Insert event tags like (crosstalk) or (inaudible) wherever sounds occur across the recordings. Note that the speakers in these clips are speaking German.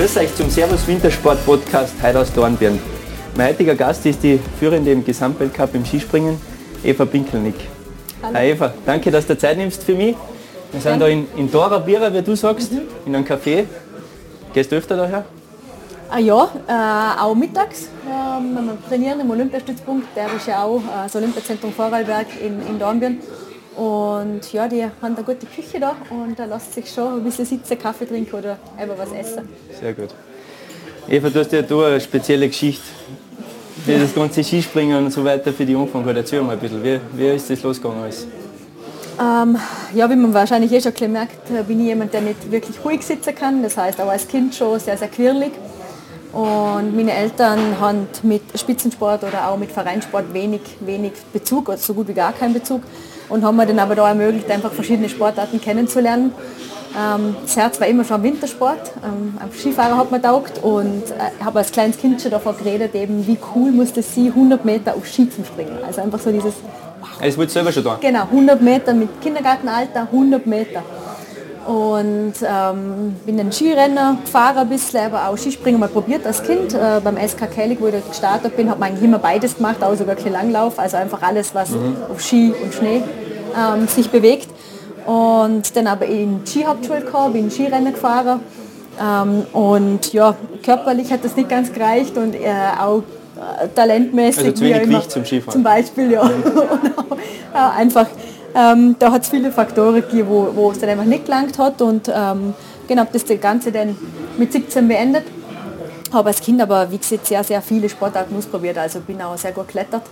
Grüß euch zum Servus Wintersport Podcast heute aus Dornbirn. Mein heutiger Gast ist die Führende im Gesamtweltcup im Skispringen, Eva Pinkelnick. Hallo. Hi Eva, danke, dass du Zeit nimmst für mich. Wir sind da in, in Dora Bira, wie du sagst, mhm. in einem Café. Gehst du öfter daher? Ah ja, äh, auch mittags. Ähm, wir trainieren im Olympiastützpunkt, der ist ja auch äh, das Olympiazentrum Vorarlberg in, in Dornbirn. Und ja, die haben eine gute Küche da und da lässt sich schon ein bisschen sitzen, Kaffee trinken oder einfach was essen. Sehr gut. Eva, du hast ja da eine spezielle Geschichte. Wie das ganze Skispringen und so weiter für die Anfang hat. Erzähl mal ein bisschen, wie, wie ist das losgegangen alles? Ähm, ja, wie man wahrscheinlich eh schon merkt, äh, bin ich jemand, der nicht wirklich ruhig sitzen kann. Das heißt, auch als Kind schon sehr, sehr quirlig. Und meine Eltern haben mit Spitzensport oder auch mit Vereinssport wenig, wenig Bezug, oder so gut wie gar keinen Bezug. Und haben mir dann aber da ermöglicht, einfach verschiedene Sportarten kennenzulernen. Ähm, das Herz war immer schon Wintersport. Ähm, Skifahrer hat mir taugt und äh, habe als kleines Kind schon davon geredet, eben, wie cool muss das sein, 100 Meter auf Ski zu springen. Also einfach so dieses... Wow. Das wollte selber schon da? Genau, 100 Meter mit Kindergartenalter, 100 Meter. Und ähm, bin dann Skirenner gefahren ein bisschen, aber auch Skispringen mal probiert als Kind. Äh, beim SK Kellig, wo ich gestartet bin, man eigentlich immer beides gemacht, auch sogar Langlauf. Also einfach alles, was mhm. auf Ski und Schnee ähm, sich bewegt. Und dann aber in Skihauptschule gekommen, bin Skirennen gefahren. Ähm, und ja, körperlich hat das nicht ganz gereicht und äh, auch äh, talentmäßig. Also zu wenig Gewicht zum Skifahren. Zum Beispiel, ja. und auch, ja einfach ähm, da hat es viele Faktoren gegeben, wo, es dann einfach nicht gelangt hat und ähm, genau, das Ganze dann mit 17 beendet. Habe als Kind aber, wie gesagt, sehr, sehr viele Sportarten ausprobiert, also bin auch sehr gut geklettert.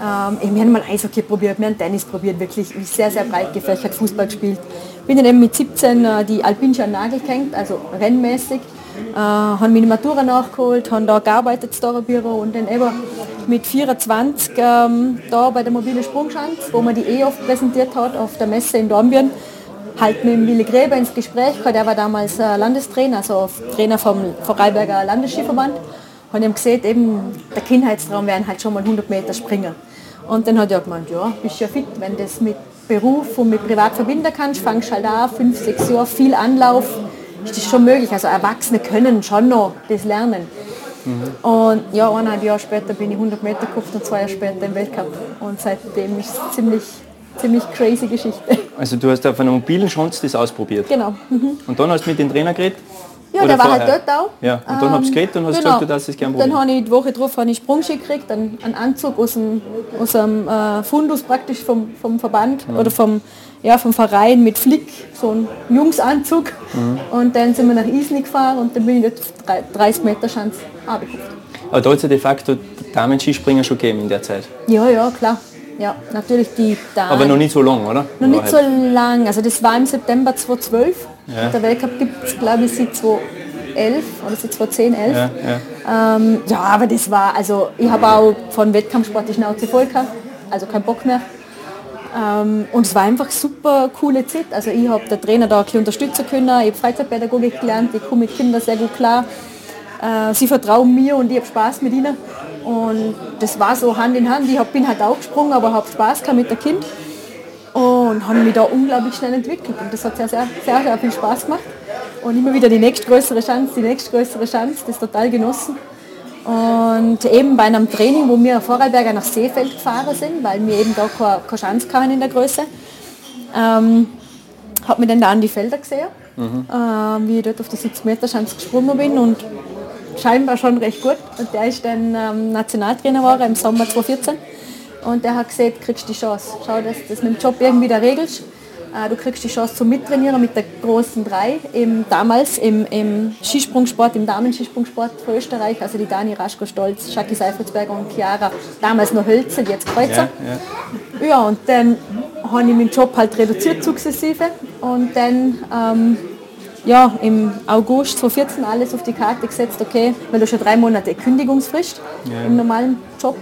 Ähm, wir haben mal Eishockey probiert, haben Tennis probiert, wirklich sehr, sehr breit gefächert, Fußball gespielt. Bin dann eben mit 17 äh, die Alpinsche Nagel gehängt, also rennmäßig. Äh, haben meine Matura nachgeholt, haben da gearbeitet, Storabüro und dann eben mit 24 ähm, da bei der mobile Sprungschanz, wo man die eh oft präsentiert hat auf der Messe in Dornbirn, halt mit dem Willi Gräber ins Gespräch gekommen, der war damals äh, Landestrainer, also Trainer vom Vorarlberger Landesskiverband. Und ihm gesehen, eben der Kindheitstraum wären halt schon mal 100 Meter springen. Und dann hat er gemeint, ja, bist ja fit, wenn das mit Beruf und mit Privat verbinden kannst, fangst halt an, fünf, sechs Jahre, viel Anlauf, ist das schon möglich. Also Erwachsene können schon noch das lernen. Mhm. Und ja, eineinhalb Jahre später bin ich 100 Meter gekauft und zwei Jahre später im Weltcup. Und seitdem ist es ziemlich, ziemlich crazy Geschichte. Also du hast auf einer mobilen Chance das ausprobiert? Genau. Mhm. Und dann hast du mit dem Trainer geredet? Ja, Oder der war halt vorher? halt dort auch. Ja, und dann ähm, du geredet und hast genau. gesagt, du darfst es gerne probieren. Dann habe ich die Woche drauf einen Sprungski gekriegt, einen, einen Anzug aus dem, aus dem äh, Fundus praktisch vom, vom Verband mhm. oder vom, ja, vom Verein mit Flick, so ein Jungsanzug. Mhm. Und dann sind wir nach Isny gefahren und dann bin ich dort 30 Meter Schanz abgekauft. Aber da hat es ja de facto Damen-Skispringen schon gegeben in der Zeit? Ja, ja, klar. Ja, natürlich die Damen. Aber noch nicht so lang, oder? Noch nicht so lang. Also das war im September 2012. Ja. Der Weltcup gibt es, glaube ich, seit 2011 oder seit 2010, 11. Ja, ja. Ähm, ja, aber das war, also ich habe auch von Wettkampfsport die Schnauze voll gehabt, also kein Bock mehr. Ähm, und es war einfach super coole Zeit. Also ich habe der Trainer da ein bisschen unterstützen können, ich habe Freizeitpädagogik gelernt, ich komme mit Kindern sehr gut klar. Äh, sie vertrauen mir und ich habe Spaß mit ihnen. Und das war so Hand in Hand. Ich hab, bin halt auch gesprungen, aber habe Spaß gehabt mit dem Kind. Und habe mich da unglaublich schnell entwickelt. Und das hat sehr, sehr, sehr, sehr viel Spaß gemacht. Und immer wieder die nächstgrößere Chance, die nächstgrößere Chance, das total genossen. Und eben bei einem Training, wo wir Vorarlberger nach Seefeld gefahren sind, weil wir eben da keine, keine Chance hatten in der Größe, ähm, hat mir dann da an die Felder gesehen, mhm. äh, wie ich dort auf die 70 Meter Chance gesprungen bin und scheinbar schon recht gut. Und der ist dann ähm, Nationaltrainer geworden im Sommer 2014. Und der hat gesagt, kriegst die Chance. Schau, dass du das mit dem Job irgendwie da regelst. Äh, du kriegst die Chance zum Mittrainieren mit der großen drei, im, damals im, im Skisprungsport, im Damen-Skisprungsport für Österreich, also die Dani Raschko-Stolz, Schaki Seifritzberger und Chiara, damals noch Hölzel, jetzt Kreuzer. Ja, ja. ja, und dann habe ich meinen Job halt reduziert sukzessive und dann ähm, ja, im August 2014 alles auf die Karte gesetzt, okay, weil du schon drei Monate Kündigungsfrist ja. im normalen Job.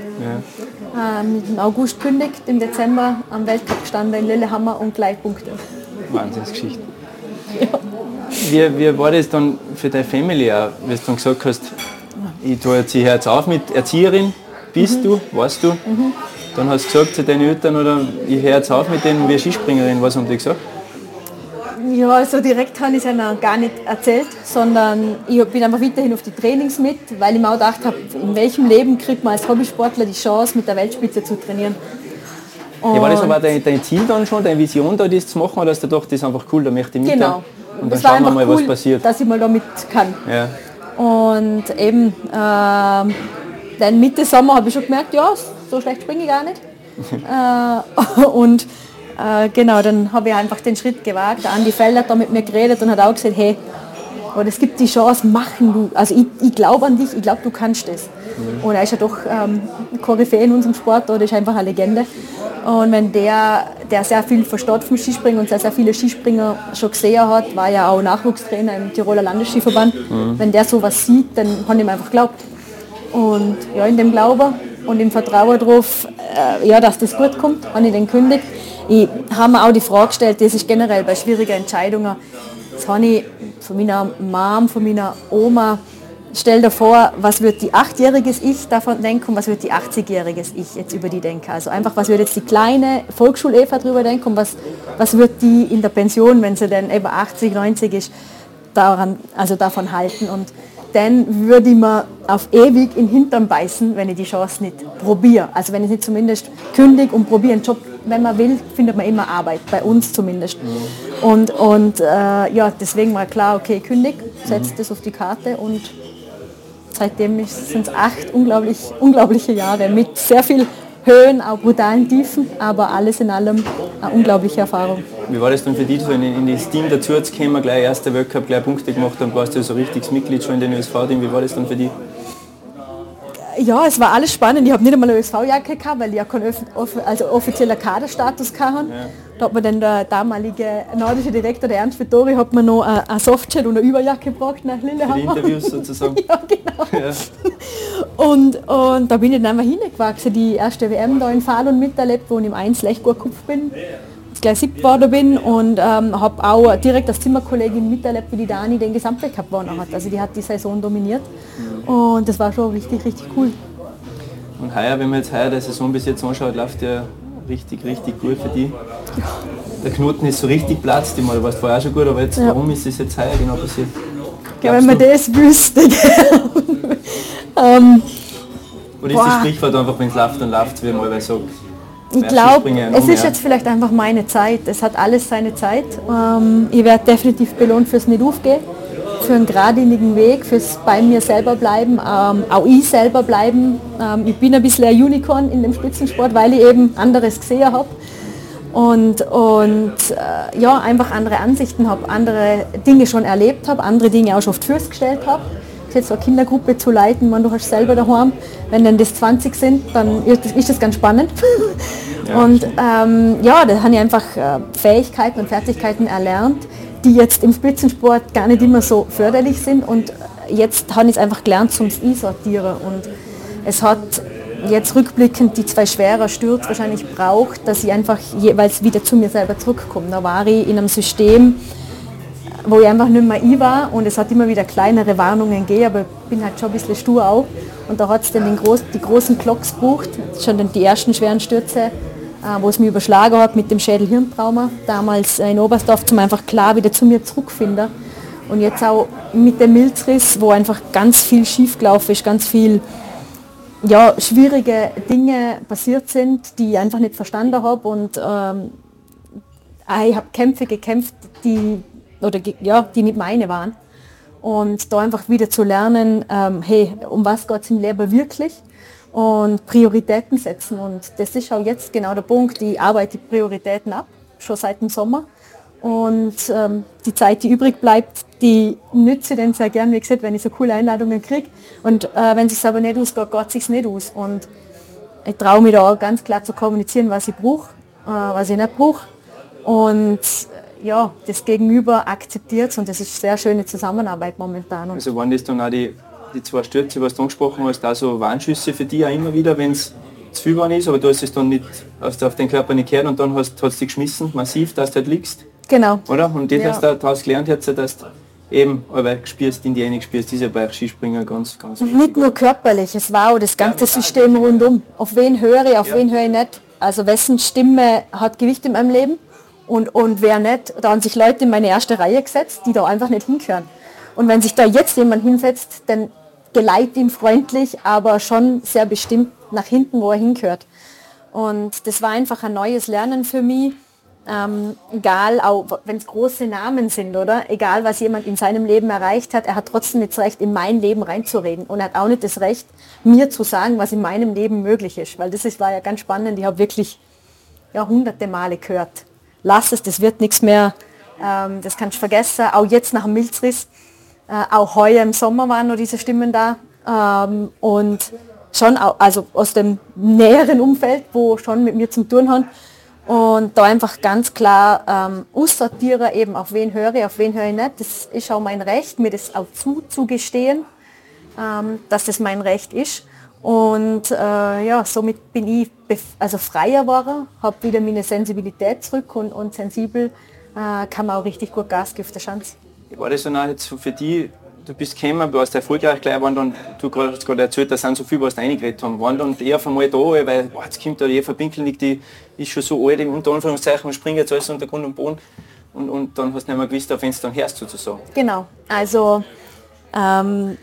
Ähm, Im August kündigt, im Dezember am Weltcup gestanden in Lillehammer und gleich Punkte. Wahnsinnsgeschichte. ja. Wie, wie war das dann für deine Family auch, wie du dann gesagt hast, ich tue jetzt, ich jetzt auf mit Erzieherin, bist mhm. du, warst du? Mhm. Dann hast du gesagt zu deinen Eltern, oder ich höre jetzt auf mit denen wie Skispringerin, was haben die gesagt? Ja, so direkt habe ich es ja noch gar nicht erzählt, sondern ich bin einfach weiterhin auf die Trainings mit, weil ich mir auch gedacht habe, in welchem Leben kriegt man als Hobbysportler die Chance, mit der Weltspitze zu trainieren. ja, war das aber dein, dein, Ziel dann schon, deine Vision da, das zu machen, oder hast du gedacht, das ist einfach cool, da möchte ich mit? Genau. Und dann schauen wir mal, cool, was passiert. dass ich mal da mit kann. Ja. Und eben, äh, dann Mitte Sommer habe ich schon gemerkt, ja, so schlecht springe ich gar nicht. (laughs) äh, (laughs) und äh, genau, dann habe ich einfach den Schritt gewagt. Der Andi Fell hat da mit mir geredet und hat auch gesagt, hey, und es gibt die Chance, machen du. Also ich, ich glaube an dich, ich glaube, du kannst das. Mhm. Und er ist ja doch ähm, Koryphäe in unserem Sport, oder ist einfach eine Legende. Und wenn der, der sehr viel versteht vom Skispringen und sehr, sehr viele Skispringer schon gesehen hat, war ja auch Nachwuchstrainer im Tiroler Landesskiverband, mhm. wenn der sowas sieht, dann hat ihm einfach geglaubt. Und ja, in dem Glauben und im Vertrauen darauf, äh, ja, dass das gut kommt, habe ich den kündigt. Ich habe mir auch die Frage gestellt, das ist generell bei schwierigen Entscheidungen, das habe ich von meiner Mom, von meiner Oma, stell dir vor, was wird die achtjähriges Ich davon denken und was wird die 80-jähriges Ich jetzt über die denken. Also einfach, was wird jetzt die kleine Volksschul-Eva darüber denken und was, was wird die in der Pension, wenn sie dann eben 80, 90 ist, daran, also davon halten. Und dann würde ich mir auf ewig in den Hintern beißen, wenn ich die Chance nicht probiere. Also wenn ich nicht zumindest kündige und probiere einen Job, wenn man will, findet man immer Arbeit, bei uns zumindest. Mhm. Und, und äh, ja, deswegen war klar, okay, kündig, setze mhm. das auf die Karte und seitdem sind es acht unglaublich, unglaubliche Jahre mit sehr viel Höhen, auch brutalen Tiefen, aber alles in allem eine unglaubliche Erfahrung. Wie war das dann für dich, so in, in das Team dazu zu kommen, gleich erster Weltcup, gleich Punkte gemacht und warst du so richtiges Mitglied schon in den USV-Team? Wie war das dann für dich? Ja, es war alles spannend. Ich habe nicht einmal eine USV-Jacke gehabt, weil ich ja keinen also offizieller Kaderstatus hatte. Ja. Da hat mir dann der damalige nordische Direktor, der Ernst Vittori, hat mir noch ein Softshell und eine Überjacke gebracht nach Lillehammer. Für die Interviews sozusagen. (laughs) ja, genau. Ja. Und, und da bin ich dann einfach hingewachsen. Die erste WM da in Falun miterlebt, wo ich im 1 leicht gut Kopf bin. Gleich siebter geworden bin und ähm, habe auch direkt als Zimmerkollegin miterlebt, wie die Dani den Gesamtweltcup gewonnen hat. Also die hat die Saison dominiert und das war schon richtig, richtig cool. Und heuer, wenn man jetzt heuer der Saison bis jetzt anschaut, läuft ja richtig, richtig gut für die. Der Knoten ist so richtig platzt, meine, du warst vorher schon gut, aber jetzt, ja. warum ist es jetzt heuer genau passiert? Ja, wenn man das wüsste. ähm, Oder ist das Sprichwort einfach, wenn es läuft, dann läuft es, wie man sagt? Ich glaube, es ist jetzt vielleicht einfach meine Zeit. Es hat alles seine Zeit. Ähm, ich werde definitiv belohnt fürs nicht aufgehen, für einen geradlinigen Weg, fürs bei mir selber bleiben, ähm, auch ich selber bleiben. Ähm, ich bin ein bisschen ein Unicorn in dem Spitzensport, weil ich eben anderes gesehen habe und, und äh, ja, einfach andere Ansichten habe, andere Dinge schon erlebt habe, andere Dinge auch schon auf die Füße gestellt habe. Jetzt so eine Kindergruppe zu leiten, man du hast selber daheim, wenn dann das 20 sind, dann ist das ganz spannend. (laughs) Ja, und ähm, ja, da habe ich einfach äh, Fähigkeiten und Fertigkeiten erlernt, die jetzt im Spitzensport gar nicht immer so förderlich sind und jetzt habe ich es einfach gelernt zum Einsortieren und es hat jetzt rückblickend die zwei schwerer Stürze wahrscheinlich braucht, dass ich einfach jeweils wieder zu mir selber zurückkomme. Da war ich in einem System, wo ich einfach nicht mehr ich war und es hat immer wieder kleinere Warnungen gegeben, aber ich bin halt schon ein bisschen stur auch. Und da hat es dann den Groß, die großen Glocks gebucht, schon dann die ersten schweren Stürze, äh, wo es mich überschlagen hat mit dem Schädel-Hirntrauma, damals in Oberstdorf, zum einfach klar wieder zu mir zurückfinden. Und jetzt auch mit dem Milzriss, wo einfach ganz viel schiefgelaufen ist, ganz viel ja, schwierige Dinge passiert sind, die ich einfach nicht verstanden habe und ähm, ich habe Kämpfe gekämpft, die, oder, ja, die nicht meine waren. Und da einfach wieder zu lernen, ähm, hey, um was geht es im Leben wirklich? Und Prioritäten setzen. Und das ist auch jetzt genau der Punkt. Ich arbeite die Prioritäten ab, schon seit dem Sommer. Und ähm, die Zeit, die übrig bleibt, die nütze ich dann sehr gern, wie gesagt, wenn ich so coole Einladungen kriege. Und äh, wenn es aber nicht ausgeht, geht es sich nicht aus. Und ich traue mich da auch ganz klar zu kommunizieren, was ich brauche, äh, was ich nicht brauche. Und ja, das Gegenüber akzeptiert und das ist eine sehr schöne Zusammenarbeit momentan. Und also waren das dann auch die, die zwei Stürze, was du angesprochen hast, da so Warnschüsse für dich auch immer wieder, wenn es zu viel ist, aber du hast es dann nicht, hast auf den Körper nicht gehört und dann hast, du dich geschmissen, massiv, dass du halt liegst. Genau. Oder? Und das ja. hast du daraus gelernt, jetzt, dass du eben aber spürst, in die eine spürst, diese bei Skispringer ganz, ganz Und nicht nur körperlich, es war auch das ganze System rundum. Auf wen höre ich, auf ja. wen höre ich nicht. Also wessen Stimme hat Gewicht in meinem Leben Und, und wer nicht, da haben sich Leute in meine erste Reihe gesetzt, die da einfach nicht hinkören. Und wenn sich da jetzt jemand hinsetzt, dann geleitet ihm freundlich, aber schon sehr bestimmt nach hinten, wo er hingehört. Und das war einfach ein neues Lernen für mich. Ähm, egal, auch wenn es große Namen sind, oder? Egal, was jemand in seinem Leben erreicht hat, er hat trotzdem nicht das Recht, in mein Leben reinzureden. Und er hat auch nicht das Recht, mir zu sagen, was in meinem Leben möglich ist. Weil das ist, war ja ganz spannend. Ich habe wirklich ja, hunderte Male gehört. Lass es, das wird nichts mehr. Ähm, das kannst du vergessen. Auch jetzt nach dem Milzriss, äh, auch heuer im Sommer waren noch diese Stimmen da. Ähm, und schon auch, also aus dem näheren Umfeld, wo schon mit mir zum Tun haben und da einfach ganz klar ähm, aussortieren, eben auf wen höre ich, auf wen höre ich nicht. Das ist auch mein Recht, mir das auch zuzugestehen, ähm, dass das mein Recht ist. Und äh, ja, somit bin ich also freier geworden, habe wieder meine Sensibilität zurück und, und sensibel äh, kann man auch richtig gut Gas geben auf der Chance. War das dann auch jetzt für dich du bist gekommen, du hast erfolgreich gleich, waren dann, du hast gerade erzählt, da sind so viele, was reingeredet haben, waren dann eher von mal da, weil boah, jetzt kommt da die Eva Pinkelnick, die ist schon so alt, unter Anführungszeichen, und springt jetzt alles unter Grund und Boden. Und, und dann hast du nicht mehr gewusst, auf wen du dann hörst sozusagen. Genau, also ähm,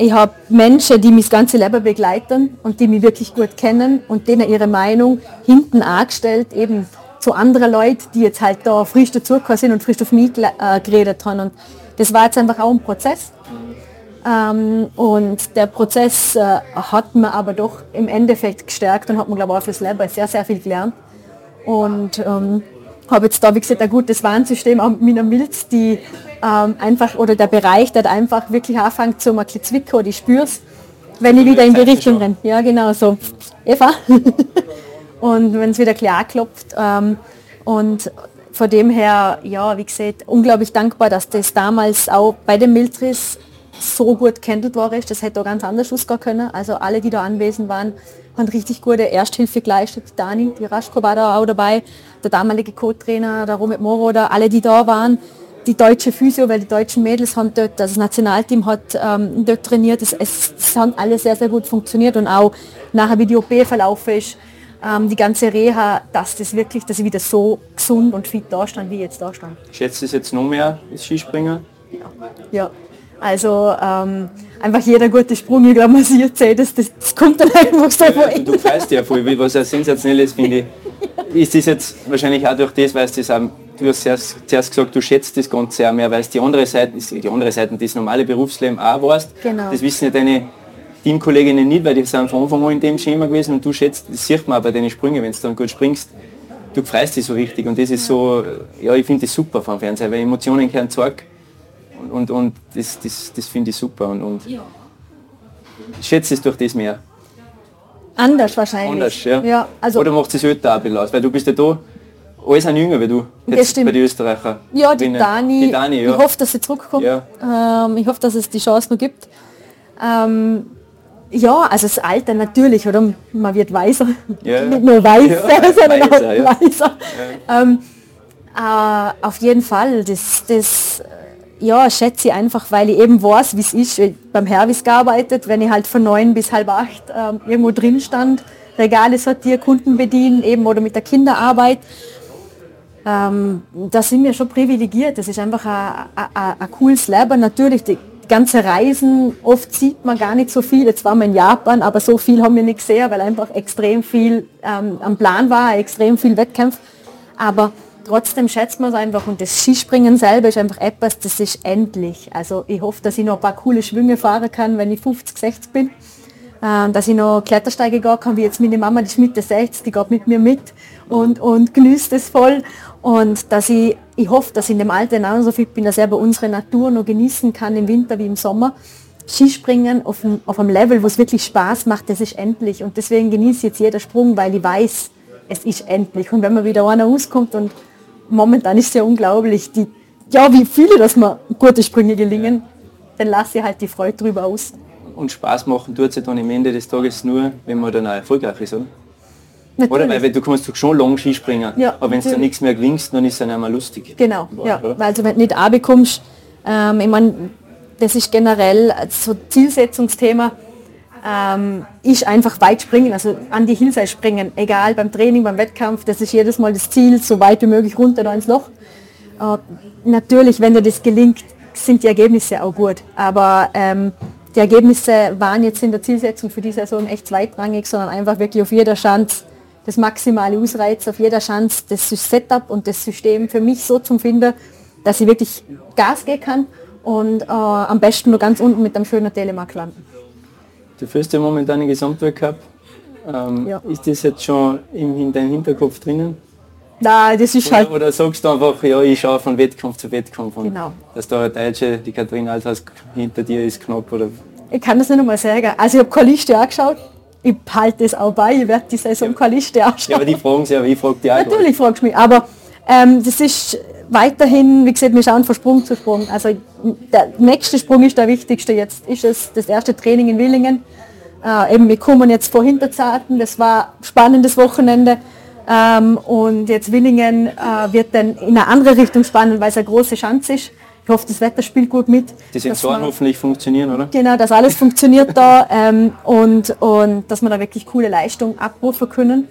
ich habe Menschen, die mich das ganze Leben begleiten und die mich wirklich gut kennen und denen ihre Meinung hinten angestellt, eben zu anderen Leuten, die jetzt halt da frisch dazugekommen sind und frisch auf mich äh, geredet haben. Und das war jetzt einfach auch ein Prozess. Ähm, und der Prozess äh, hat mir aber doch im Endeffekt gestärkt und hat mir, glaube ich, auch fürs Leben sehr, sehr viel gelernt. Und ähm, habe jetzt da, wie gesagt, ein gutes Warnsystem auch mit meiner Milz, die ähm, einfach, oder der Bereich, der einfach wirklich anfängt zu zwicken, die spürst, wenn ich wieder in die Richtung renne. Ja, genau so. Eva. (laughs) und wenn es wieder klar klopft. Ähm, und von dem her, ja, wie gesagt, unglaublich dankbar, dass das damals auch bei dem Miltris so gut gehandelt war. Das hätte auch ganz anders ausgehen können. Also alle, die da anwesend waren, haben richtig gute Ersthilfe geleistet. Dani, die Raschko war da auch dabei, der damalige Co-Trainer, der Romit Moroder, alle, die da waren. Die deutsche Physio, weil die deutschen Mädels haben dort, das Nationalteam hat ähm, dort trainiert. Es, es, es haben alle sehr, sehr gut funktioniert und auch nachher, wie die OP verlaufen ist, ähm, die ganze Reha, dass das wirklich, dass ich wieder so gesund und fit da stand, wie ich jetzt da stand. Schätzt es jetzt noch mehr, das Skispringen? Ja. ja. Also ähm, einfach jeder gute Sprung, ich glaube, man sieht das, das, das kommt dann einfach so ja, Du weißt ja voll, was ja sensationell ist, finde ich. (laughs) Ist das jetzt wahrscheinlich auch durch das, weil es das auch, du hast zuerst, zuerst gesagt, du schätzt das Ganze sehr mehr, weil es die andere Seite, die andere Seite, das normale Berufsleben auch warst. Genau. Das wissen ja deine Teamkolleginnen nicht, weil die sind von Anfang an in dem Schema gewesen und du schätzt, das sieht man auch bei deinen Sprüngen, wenn du dann gut springst, du freust dich so richtig und das ist so, ja, ich finde das super vom Fernseher, weil Emotionen gehören zurück und, und, und das, das, das finde ich super und, und ja. schätze es durch das mehr. Anders wahrscheinlich. Anders, ja. ja also Oder macht es älter ein bisschen aus, weil du bist ja da, alle sind jünger wie du, jetzt bei den Österreichern. Ja, die Dani, die Dani ja. ich hoffe, dass sie zurückkommt. Ja. Ähm, ich hoffe, dass es die Chance noch gibt. Ähm, ja, also das Alter natürlich, oder? Man wird weiser. Ja. (laughs) Nicht nur weißer, ja, (laughs) sondern weiser, auch weiser. Ähm, äh, auf jeden Fall, das, das ja, schätze ich einfach, weil ich eben weiß, wie es ist. Ich beim Hervis gearbeitet, wenn ich halt von neun bis halb acht ähm, irgendwo drin stand, Regale sortieren, Kunden bedienen, eben oder mit der Kinderarbeit. Ähm, da sind wir schon privilegiert. Das ist einfach ein cooles Leben. Natürlich, die, ganze Reisen, oft sieht man gar nicht so viel. Jetzt waren wir in Japan, aber so viel haben wir nicht gesehen, weil einfach extrem viel ähm, am Plan war, extrem viel Wettkampf. Aber trotzdem schätzt man es einfach und das Skispringen selber ist einfach etwas, das ist endlich. Also ich hoffe, dass ich noch ein paar coole Schwünge fahren kann, wenn ich 50, 60 bin. Ähm, dass ich noch Klettersteige gehen kann, wie jetzt meine Mama, die ist Mitte 60, die geht mit mir mit und, und genießt es voll. Und dass ich, ich hoffe, dass ich in dem Alter auch so fit bin, dass ich aber unsere Natur noch genießen kann im Winter wie im Sommer. Skispringen auf einem, auf einem Level, wo es wirklich Spaß macht, das ist endlich. Und deswegen genieße ich jetzt jeder Sprung, weil ich weiß, es ist endlich. Und wenn man wieder einer rauskommt und momentan ist es ja unglaublich, die, ja, wie viele, dass mir gute Sprünge gelingen, dann lasse ich halt die Freude drüber aus und Spaß machen tut es dann am Ende des Tages nur, wenn man dann auch erfolgreich ist, oder? Natürlich. Oder? Weil du kannst schon lang Skispringen, ja, aber wenn du dann nichts mehr gewinnst, dann ist es dann einmal lustig. Genau, ja. Weil also wenn du nicht auch bekommst, ähm, ich meine, das ist generell so Zielsetzungsthema. ähm, ist einfach weit springen, also an die Hillseil springen, egal beim Training, beim Wettkampf, das ist jedes Mal das Ziel, so weit wie möglich runter da ins Loch. Äh, natürlich, wenn dir das gelingt, sind die Ergebnisse auch gut, aber ähm, die Ergebnisse waren jetzt in der Zielsetzung für die Saison echt zweitrangig, sondern einfach wirklich auf jeder Chance das maximale Ausreizen, auf jeder Chance das Setup und das System für mich so zum Finden, dass ich wirklich Gas geben kann und äh, am besten nur ganz unten mit einem schönen Telemark landen. Du führst ja momentan den Gesamtweltcup. Ähm, ja. Ist das jetzt schon in, in deinem Hinterkopf drinnen? Nein, das ist oder, halt... Oder sagst du einfach, ja, ich schaue von Wettkampf zu Wettkampf und genau. dass da eine Deutsche, die Katrin Althaus hinter dir ist knapp oder... Ich kann das nicht einmal sagen. Also ich habe keine Liste angeschaut. Ich halte das auch bei. Ich werde die Saison keine Liste anschauen. Ja, aber die fragen sie, aber ich frage die auch. Natürlich fragst du mich. Aber ähm, das ist weiterhin, wie gesagt, wir schauen von Sprung zu Sprung. Also der nächste Sprung ist der wichtigste. Jetzt ist es das erste Training in Willingen. Äh, eben, wir kommen jetzt vor Hinterzarten. Das war ein spannendes Wochenende. Ähm, und jetzt Willingen äh, wird dann in eine andere Richtung spannend, weil es eine große Chance ist. Ich hoffe, das Wetter spielt gut mit. Die Sensoren hoffentlich funktionieren, oder? Genau, dass alles funktioniert da ähm, und, und dass wir da wirklich coole Leistung abrufen können.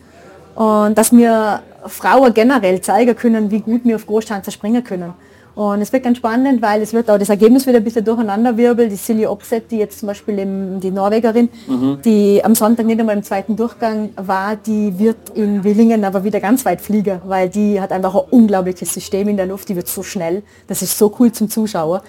Und dass wir Frauen generell zeigen können, wie gut wir auf Großschanze springen können. Und es wird ganz spannend, weil es wird auch das Ergebnis wieder ein bisschen durcheinander wirbeln. Die Silje Opset, die jetzt zum Beispiel im, die Norwegerin, mhm. die am Sonntag nicht einmal im zweiten Durchgang war, die wird in Willingen aber wieder ganz weit fliegen, weil die hat einfach ein unglaubliches System in der Luft, die wird so schnell. Das ist so cool zum Zuschauer.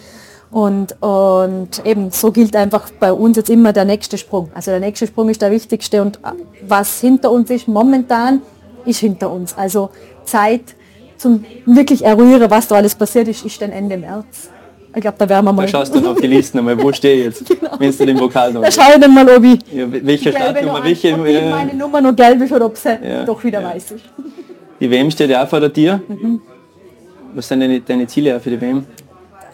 Und, und eben so gilt einfach bei uns jetzt immer der nächste Sprung. Also der nächste Sprung ist der wichtigste und was hinter uns ist momentan, ist hinter uns. Also Zeit, zum wirklich errühren, was da alles passiert ist, ist dann Ende März. Ich glaube, da werden wir mal. Da schaust du auf die Listen einmal, wo stehe ich jetzt, (laughs) genau. wenn du den Vokal noch Da schaue ich dann mal, ob ich ja, welche Startnummer, welche ob äh, meine Nummer noch gelb ist oder ob sie ja, doch wieder ja. weiß ist. Die WM steht ja auch vor dir. Mhm. Was sind deine, deine Ziele auch für die WM?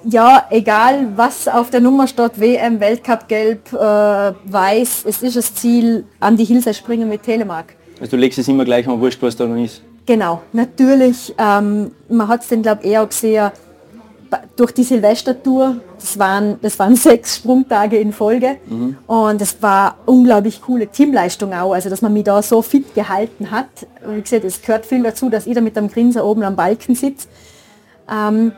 Ja, egal was auf der Nummer steht, WM, Weltcup, Gelb, äh, Weiß, es ist das Ziel, an die Hilse springen mit Telemark. Also du legst es immer gleich mal wurscht, was da noch ist. Genau, natürlich. Ähm, man hat es dann, glaube ich, eher gesehen, durch die Silvestertour, das waren, das waren (laughs) sechs Sprungtage in Folge mhm. und es war unglaublich coole Teamleistung auch, also dass man mich da so fit gehalten hat. Und wie gesagt, es gehört viel dazu, dass ich da mit dem Grinser oben am Balken sitze. Ähm,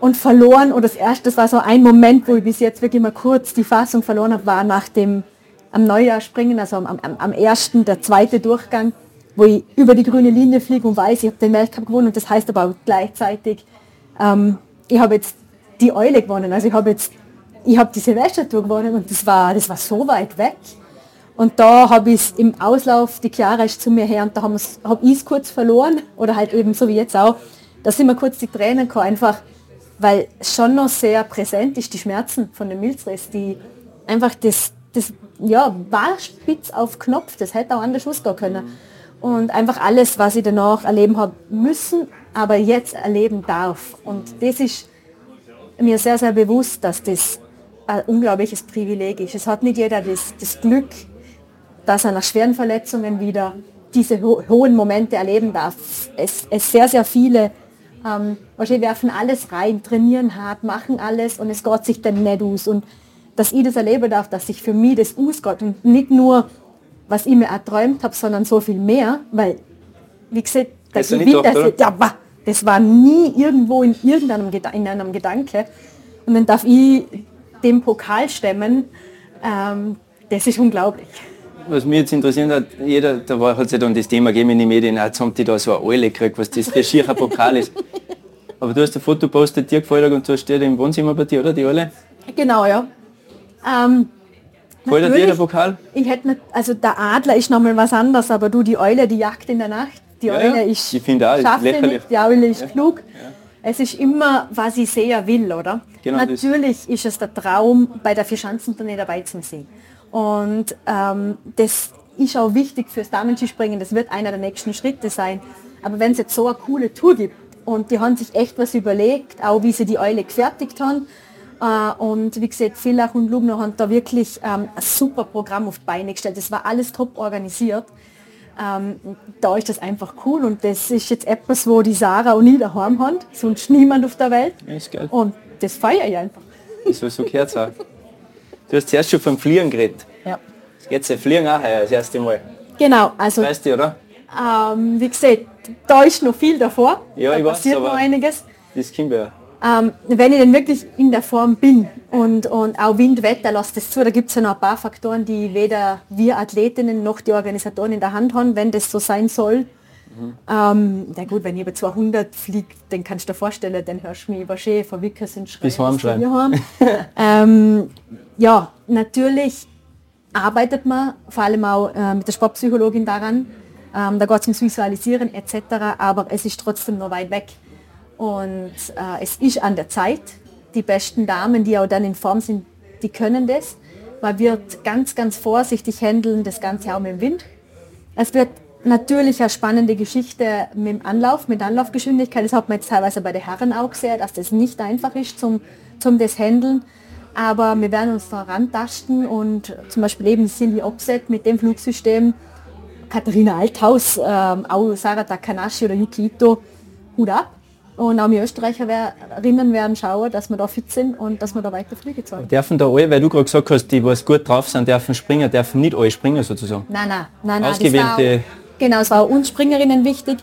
und verloren, und das erste, das war so ein Moment, wo ich bis jetzt wirklich mal kurz die Fassung verloren habe, war nach dem am Neujahr springen, also am, am, am ersten, der zweite Durchgang wo ich über die grüne Linie fliege und weiß, ich habe den Weltcup gewonnen und das heißt aber auch gleichzeitig, ähm, ich habe jetzt die Eule gewonnen. Also ich habe jetzt, ich habe die Silvestertour gewonnen und das war, das war so weit weg. Und da habe ich im Auslauf, die Chiara ist zu mir her und da habe hab ich es kurz verloren oder halt eben so wie jetzt auch. Da sind mir kurz die Tränen gekommen, einfach weil schon noch sehr präsent ist, die Schmerzen von dem Milzriss, die einfach das, das ja, war spitz auf Knopf, das hätte auch anders ausgehen können und einfach alles, was ich danach erleben habe müssen, aber jetzt erleben darf. Und das ist mir sehr, sehr bewusst, dass das ein unglaubliches Privileg ist. Es hat nicht jeder das, das Glück, dass er nach schweren Verletzungen wieder diese ho hohen Momente erleben darf. Es, es sehr, sehr viele ähm, wahrscheinlich werfen alles rein, trainieren hart, machen alles und es geht sich dann nicht aus. Und dass ich das erleben darf, dass sich für mich das ausgeht und nicht nur was ich mir erträumt habe, sondern so viel mehr, weil, wie gesagt, der Gewinn, das, ja, das war nie irgendwo in irgendeinem in einem Gedanke. Und dann darf ich den Pokal stemmen, ähm, das ist unglaublich. Was mich jetzt interessiert hat, jeder, da war, hat sich dann das Thema gegeben in den Medien, jetzt haben die da so eine Eule gekriegt, was das für schierer Pokal ist. (laughs) Aber du hast ein Foto postet, dir gefallen und so steht im Wohnzimmer bei dir, oder die Eule? Genau, ja. Ähm, Gefällt dir der Pokal? Ich hätte also der Adler ist nochmal was anderes, aber du, die Eule, die jagt in der Nacht. Die ja, Eule ist ich finde auch, ist lächerlich. die Eule ist ja. klug. Ja. Es ist immer, was ich sehr will, oder? Genau Natürlich ist es der Traum, bei der Vierschanzentournee dabei zu sein. Und ähm, das ist auch wichtig fürs Damenskispringen. Das wird einer der nächsten Schritte sein. Aber wenn es jetzt so eine coole Tour gibt und die haben sich echt was überlegt, auch wie sie die Eule gefertigt haben, und wie gesagt, Villach und Lubner haben da wirklich ähm, ein super Programm auf die Beine gestellt. Das war alles top organisiert. Ähm, da ist das einfach cool und das ist jetzt etwas, wo die Sarah und ich daheim haben, sonst niemand auf der Welt. Ja, und das feiere ich einfach. So, so gehört auch. Du hast zuerst schon vom Fliegen geredet. Ja. Jetzt äh, fliegen auch heuer das erste Mal. Genau, also Weißt du, oder? ähm, wie gesagt, da ist noch viel davor. Ja, da ich weiß, passiert aber- noch einiges. Das kommt ja. Ähm, wenn ich dann wirklich in der Form bin und, und auch Wind, Wetter lässt das zu, da gibt es ja noch ein paar Faktoren, die weder wir Athletinnen noch die Organisatoren in der Hand haben, wenn das so sein soll. Ähm, na gut, wenn ich über 200 fliegt, dann kannst du dir vorstellen, dann hörst du mich über Schee, von Wickers und Bis heimschreien. (laughs) ähm, ja, natürlich arbeitet man vor allem auch äh, mit der Sportpsychologin daran. Ähm, da geht es ums Visualisieren etc. Aber es ist trotzdem noch weit weg. Und äh, es ist an der Zeit. Die besten Damen, die auch dann in Form sind, die können das. Man wird ganz, ganz vorsichtig handeln, das Ganze auch mit dem Wind. Es wird natürlich eine spannende Geschichte mit dem Anlauf, mit Anlaufgeschwindigkeit. Das hat man jetzt teilweise bei den Herren auch gesehen, dass das nicht einfach ist zum, zum das Handeln. Aber wir werden uns da rantasten und zum Beispiel eben Cindy Opset mit dem Flugsystem, Katharina Althaus, ähm, auch Sarah Takanashi oder Yuki Ito, Hut ab. Und auch wir Österreicherinnen werden schauen, dass wir da fit sind und dass wir da weiter fliegen sollen. Dürfen da alle, weil du gerade gesagt hast, die was gut drauf sind, dürfen springen, dürfen nicht alle springen sozusagen. Nein, nein, nein, nein. Ausgewählte- Das war auch, genau, es war uns Springerinnen wichtig.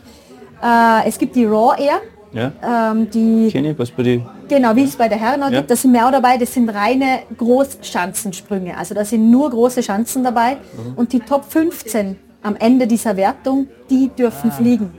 Äh, es gibt die Raw Air, Ja, ähm, die, kenne ich, was bei die. genau wie es bei der Herren auch Ja. gibt, da sind wir auch dabei, das sind reine Großschanzensprünge. Also da sind nur große Schanzen dabei Mhm. und die Top 15 am Ende dieser Wertung, die Ah. dürfen fliegen.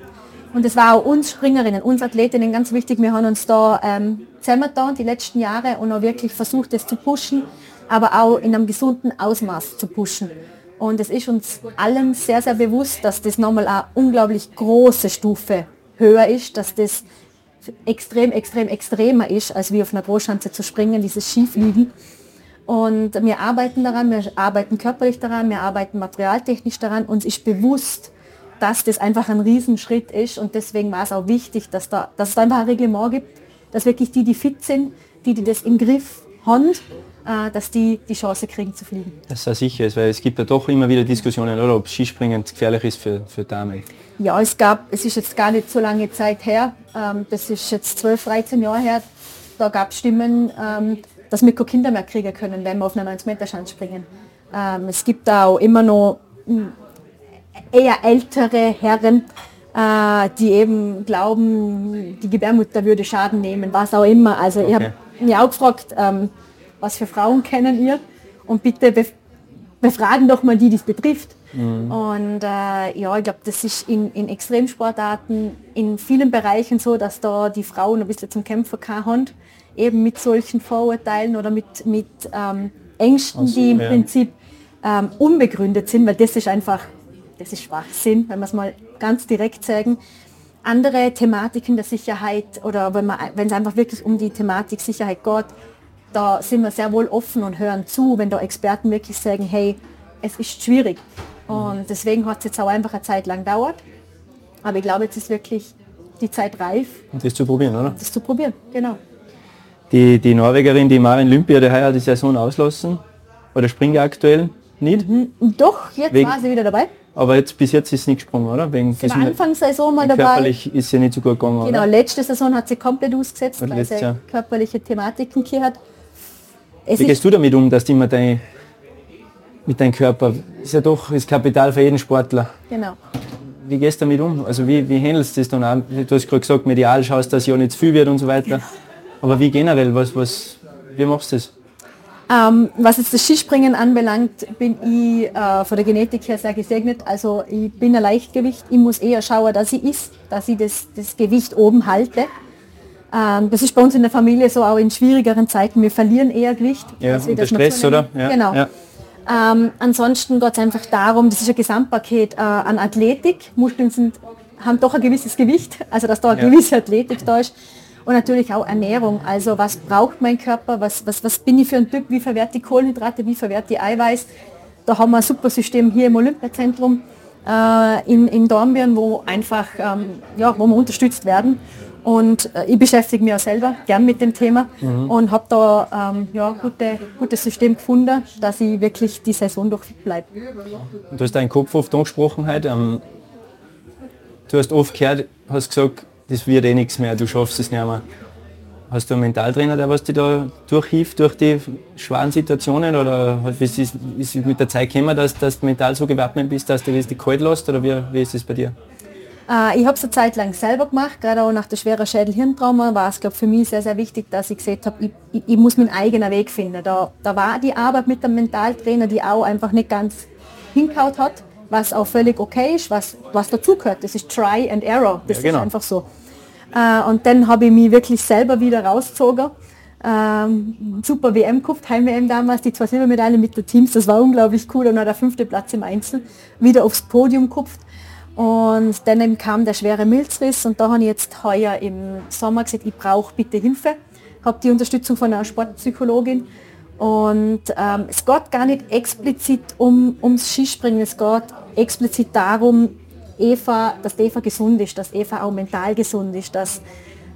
Und es war auch uns Springerinnen, uns Athletinnen ganz wichtig. Wir haben uns da ähm, zusammengetan die letzten Jahre und auch wirklich versucht, das zu pushen, aber auch in einem gesunden Ausmaß zu pushen. Und es ist uns allen sehr, sehr bewusst, dass das nochmal eine unglaublich große Stufe höher ist, dass das extrem, extrem, extremer ist, als wie auf einer Großschanze zu springen, dieses Skifliegen. Und wir arbeiten daran, wir arbeiten körperlich daran, wir arbeiten materialtechnisch daran. Uns ist bewusst, dass das einfach ein Riesenschritt ist und deswegen war es auch wichtig, dass, da, dass es da einfach ein Reglement gibt, dass wirklich die, die fit sind, die, die das im Griff haben, äh, dass die die Chance kriegen zu fliegen. Das ist sicher weil es gibt ja doch immer wieder Diskussionen, oder, ob Skispringen gefährlich ist für, für Damen. Ja, es gab, es ist jetzt gar nicht so lange Zeit her, ähm, das ist jetzt 12, 13 Jahre her, da gab es Stimmen, ähm, dass wir keine Kinder mehr kriegen können, wenn wir auf einer 90 Meter Schanze springen. Ähm, es gibt auch immer noch mm, eher ältere Herren, äh, die eben glauben, die Gebärmutter würde Schaden nehmen, was auch immer. Also ich Okay. habe mich auch gefragt, ähm, was für Frauen kennen ihr? Und bitte bef befragen doch mal die, die es betrifft. Und äh, ja, ich glaube, das ist in, in Extremsportarten in vielen Bereichen so, dass da die Frauen ein bisschen zum Kämpfen keine haben, eben mit solchen Vorurteilen oder mit, mit ähm, Ängsten, so, die im ja. Prinzip ähm, unbegründet sind, weil das ist einfach, das ist Schwachsinn, wenn wir es mal ganz direkt sagen. Andere Thematiken der Sicherheit oder wenn man- wenn es einfach wirklich um die Thematik Sicherheit geht, da sind wir sehr wohl offen und hören zu, wenn da Experten wirklich sagen, hey, es ist schwierig. Und deswegen hat es jetzt auch einfach eine Zeit lang dauert. Aber ich glaube, jetzt ist wirklich die Zeit reif, Und das zu probieren, oder? das zu probieren. Genau. Die, die Norwegerin, die Marin Olympia, die heuer die Saison auslassen, oder springt aktuell nicht, Und doch, jetzt Wegen- war sie wieder dabei. Aber jetzt bis jetzt ist sie nicht gesprungen, oder? Wegen Sie war Anfangssaison mal dabei. körperlich ist sie nicht so gut gegangen, Genau, oder? letzte Saison hat sie komplett ausgesetzt, weil sie Jahr. körperliche Thematiken hier hat. Es Wie gehst du damit um, dass du immer dein, mit deinem Körper, ist ja doch das Kapital für jeden Sportler. genau. Wie gehst du damit um? Also wie, wie handelst du das dann auch? Du hast gerade gesagt, medial schaust, dass ja nicht zu viel wird und so weiter. Aber wie generell, was, was, wie machst du das? Ähm, was jetzt das Skispringen anbelangt, bin ich äh, von der Genetik her sehr gesegnet. Also ich bin ein Leichtgewicht. Ich muss eher schauen, dass ich ist, dass ich das, das Gewicht oben halte. Ähm, das ist bei uns in der Familie so auch in schwierigeren Zeiten. Wir verlieren eher Gewicht. Ja, als wir das Stress, oder? Ja, genau. ja. Ähm, ansonsten geht es einfach darum, das ist ein Gesamtpaket äh, an Athletik. Muskeln sind, haben doch ein gewisses Gewicht, also dass da eine Ja. gewisse Athletik da ist. Und natürlich auch Ernährung. Also was braucht mein Körper, was, was, was bin ich für ein Typ, wie verwehrt die Kohlenhydrate, wie verwehrt die Eiweiß. Da haben wir ein super System hier im Olympiazentrum äh, in, in Dornbirn, wo einfach ähm, ja, wo wir unterstützt werden. Und äh, ich beschäftige mich auch selber gern mit dem Thema und habe da ähm, ja, gute, gutes System gefunden, dass ich wirklich die Saison durch bleibe. Du hast deinen Kopf oft angesprochen heute. Ähm, du hast oft gehört, hast gesagt, das wird eh nichts mehr, du schaffst es nicht mehr. Hast du einen Mentaltrainer, der was dich da durchhilft durch die schweren Situationen oder ist es ist mit der Zeit gekommen, dass, dass du mental so gewappnet bist, dass du das die kalt lässt oder wie, wie ist es bei dir? Äh, ich habe es eine Zeit lang selber gemacht, gerade auch nach der schweren Schädel-Hirntrauma war es glaube für mich sehr, sehr wichtig, dass ich gesehen habe, ich, ich, ich, muss meinen eigenen Weg finden. Da, da war die Arbeit mit dem Mentaltrainer, die auch einfach nicht ganz hinkaut hat, was auch völlig okay ist, was, was dazugehört. Das ist Try and Error, das ja, genau. ist einfach so. Äh, und dann habe ich mich wirklich selber wieder rausgezogen. Ähm, super WM gehabt, Heim-WM damals, die zwei Silbermedaillen mit den Teams, das war unglaublich cool. Und auch der fünfte Platz im Einzel, wieder aufs Podium gehabt. Und dann kam der schwere Milzriss. Und da habe ich jetzt heuer im Sommer gesagt, ich brauche bitte Hilfe. Habe die Unterstützung von einer Sportpsychologin. Und ähm, es geht gar nicht explizit um, ums Skispringen, es geht explizit darum, Eva, dass Eva gesund ist, dass Eva auch mental gesund ist, dass,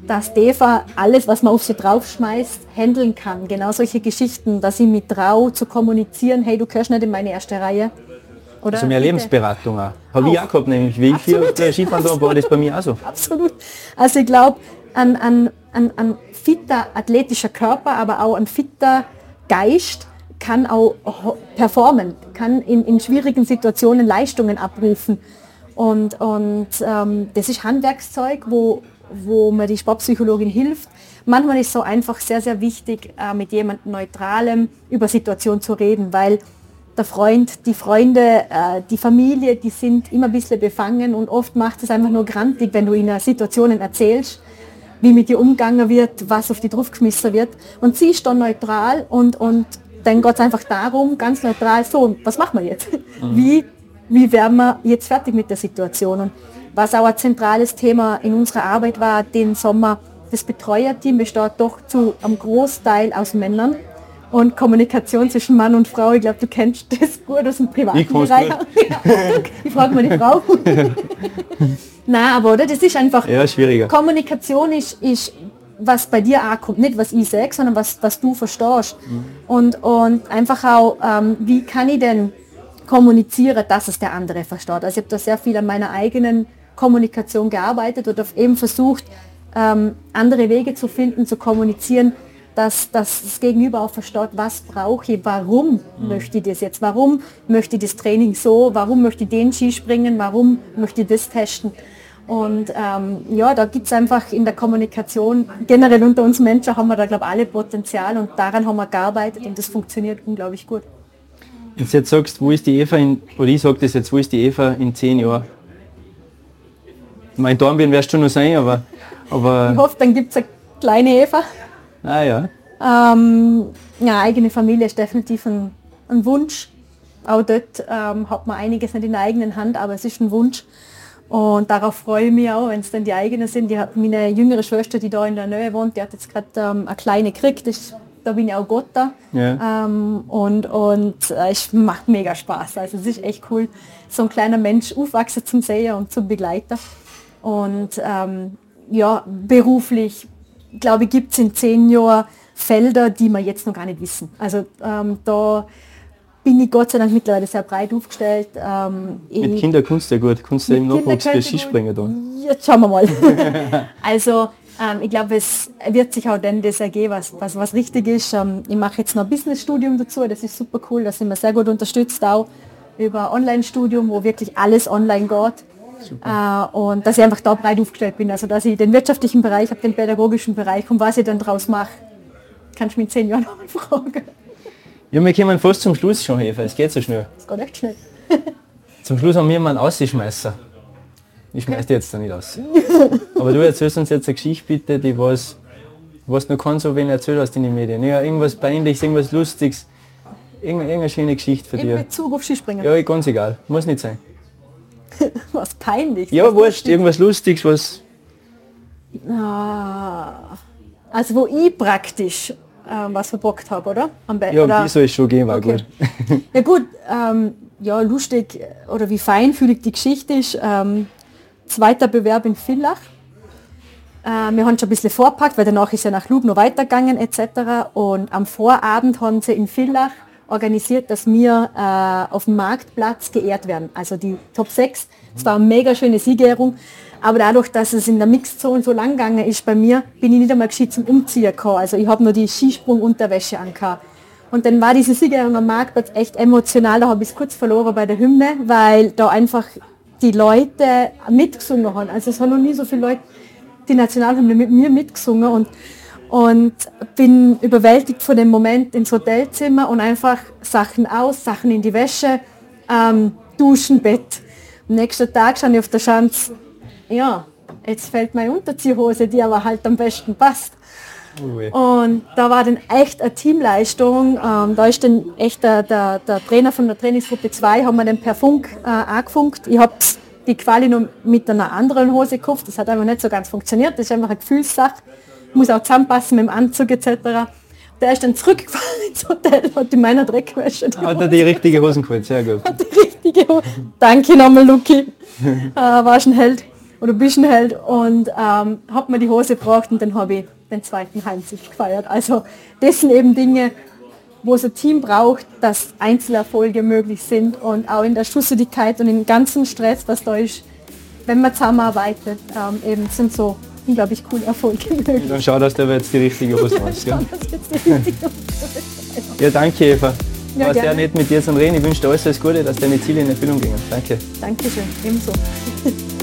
dass Eva alles, was man auf sie draufschmeißt, handeln kann. Genau solche Geschichten, dass sie mit trau zu kommunizieren, hey, du gehörst nicht in meine erste Reihe. Oder also mehr Bitte? Lebensberatung auch. Habe ich auch gehabt, nämlich wie ich hier Skifahren war, das bei mir auch so. Absolut. Also ich glaube, ein, ein, ein, ein fitter athletischer Körper, aber auch ein fitter Geist kann auch performen, kann in, in schwierigen Situationen Leistungen abrufen. Und, und ähm, das ist Handwerkszeug, wo, wo mir die Sportpsychologin hilft. Manchmal ist so einfach sehr, sehr wichtig, äh, mit jemandem Neutralem über Situation zu reden, weil der Freund, die Freunde, äh, die Familie, die sind immer ein bisschen befangen und oft macht es einfach nur grantig, wenn du ihnen Situationen erzählst, wie mit dir umgegangen wird, was auf die draufgeschmissen wird. Und sie ist dann neutral und, und dann geht es einfach darum, ganz neutral, so, was machen wir jetzt? Mhm. (laughs) Wie wie werden wir jetzt fertig mit der Situation. Und was auch ein zentrales Thema in unserer Arbeit war, den Sommer, das Betreuerteam besteht doch zu einem Großteil aus Männern und Kommunikation zwischen Mann und Frau. Ich glaube, du kennst (laughs) das gut aus dem privaten ich Bereich. (laughs) Ich frage mal die Frau. (laughs) Nein, aber oder? Das ist einfach. Ja, schwieriger. Kommunikation ist, ist was bei dir ankommt, nicht was ich sage, sondern was, was du verstehst. Mhm. Und, und einfach auch, ähm, wie kann ich denn kommuniziere, dass es der andere versteht. Also ich habe da sehr viel an meiner eigenen Kommunikation gearbeitet und auf eben versucht, ähm, andere Wege zu finden, zu kommunizieren, dass, dass das Gegenüber auch versteht, was brauche ich, warum mhm. möchte ich das jetzt, warum möchte ich das Training so, warum möchte ich den Ski springen, warum möchte ich das testen. Und ähm, ja, da gibt es einfach in der Kommunikation, generell unter uns Menschen haben wir da, glaube ich, alle Potenzial und daran haben wir gearbeitet und das funktioniert unglaublich gut. Wenn du jetzt sagst, wo ist die Eva in, oder ich sage das jetzt, wo ist die Eva in zehn Jahren? Mein Dornbirn wirst du noch sein, aber, aber... Ich hoffe, dann gibt es eine kleine Eva. Ah ja. Ähm, ja, eigene Familie ist definitiv ein, ein Wunsch. Auch dort ähm, hat man einiges nicht in der eigenen Hand, aber es ist ein Wunsch. Und darauf freue ich mich auch, wenn es dann die eigenen sind. Die hat meine jüngere Schwester, die da in der Nähe wohnt, die hat jetzt gerade ähm, eine kleine gekriegt. Das da bin ich auch Gott da. Ja. Ähm, und und äh, es macht mega Spaß. Also es ist echt cool, so ein kleiner Mensch aufwachsen zum Sehen und zum Begleiter. Und ähm, ja, beruflich, glaube ich, gibt es in zehn Jahren Felder, die wir jetzt noch gar nicht wissen. Also ähm, da bin ich Gott sei Dank mittlerweile sehr breit aufgestellt. Ähm, mit Kinderkunst ja gut, Kunst ja im Nachwuchs für Skispringen da. Jetzt schauen wir mal. (laughs) also ähm, ich glaube, es wird sich auch dann das ergeben, was, was, was richtig ist. Ähm, ich mache jetzt noch ein Business-Studium dazu, das ist super cool, da sind wir sehr gut unterstützt auch über Online-Studium, wo wirklich alles online geht. Äh, und dass ich einfach da breit aufgestellt bin, also dass ich den wirtschaftlichen Bereich habe, den pädagogischen Bereich und was ich dann daraus mache, kannst du mich in zehn Jahren (laughs) noch mal fragen. Ja, wir kommen fast zum Schluss schon, Eva, es geht so schnell. Es geht echt schnell. (laughs) zum Schluss haben wir mal einen Ausschmeißer. Ich schmeiß die jetzt da nicht aus. (laughs) Aber du erzählst uns jetzt eine Geschichte bitte, die was, was noch kann so wen erzählt hast in den Medien. Ja, irgendwas Peinliches, irgendwas Lustiges, irgendeine, irgendeine schöne Geschichte für dich. Bezug auf Skispringen? Ja, ganz egal. Muss nicht sein. (laughs) was peinlich? Ja, wurscht, irgendwas Lustiges, was... Ah, also wo ich praktisch ähm, was verbockt habe, oder? Am ja, oder? soll es schon gehen, war okay. gut. (laughs) ja gut, ähm, ja lustig oder wie feinfühlig die Geschichte ist. Ähm, zweiter Bewerb in Villach. Äh, wir haben schon ein bisschen vorpackt, weil danach ist ja nach Lug noch weitergegangen etc. Und am Vorabend haben sie in Villach organisiert, dass wir äh, auf dem Marktplatz geehrt werden. Also die Top 6. Es war eine mega schöne Siegerehrung. Aber dadurch, dass es in der Mixzone so lang gegangen ist bei mir, bin ich nicht einmal gescheit zum Umziehen gekommen. Also ich habe nur die Skisprung-Unterwäsche angehabt. Und dann war diese Sieger am Marktplatz echt emotional, da habe ich es kurz verloren bei der Hymne, weil da einfach die Leute mitgesungen haben. Also es haben noch nie so viele Leute die Nationalhymne mit mir mitgesungen und, und bin überwältigt von dem Moment ins Hotelzimmer und einfach Sachen aus, Sachen in die Wäsche, ähm, Duschen, Bett. Am nächsten Tag stand ich auf der Schanze, ja, jetzt fällt meine Unterziehhose, die aber halt am besten passt. Und da war dann echt eine Teamleistung. Ähm, da ist dann echt der, der, der, Trainer von der Trainingsgruppe 2, haben wir den per Funk äh, angefunkt. Ich habe die Quali noch mit einer anderen Hose gekauft. Das hat einfach nicht so ganz funktioniert. Das ist einfach eine Gefühlssache. Muss auch zusammenpassen mit dem Anzug etc. Der ist dann zurückgefahren (laughs) ins Hotel, hat in meiner Dreckwäsche die Hat er die richtige Hosen geholt, sehr gut. Hat die richtige Hose. Danke nochmal, Luki. (laughs) äh, war schon Held oder ein Held und ähm, hat mir die Hose gebracht und dann habe ich den zweiten Heimsieg gefeiert. Also das sind eben Dinge, wo es ein Team braucht, dass Einzelerfolge möglich sind und auch in der Schusseligkeit und im ganzen Stress, was da ist, wenn man zusammenarbeitet, ähm, eben sind so unglaublich coole Erfolge möglich. Dann schau, dass du jetzt die richtige Hose hast. ja. ja, danke Eva. Ja, War sehr nett mit dir zu reden. Ich wünsche dir alles, alles Gute, dass deine Ziele in Erfüllung gehen. Danke. Dankeschön, ebenso. (laughs)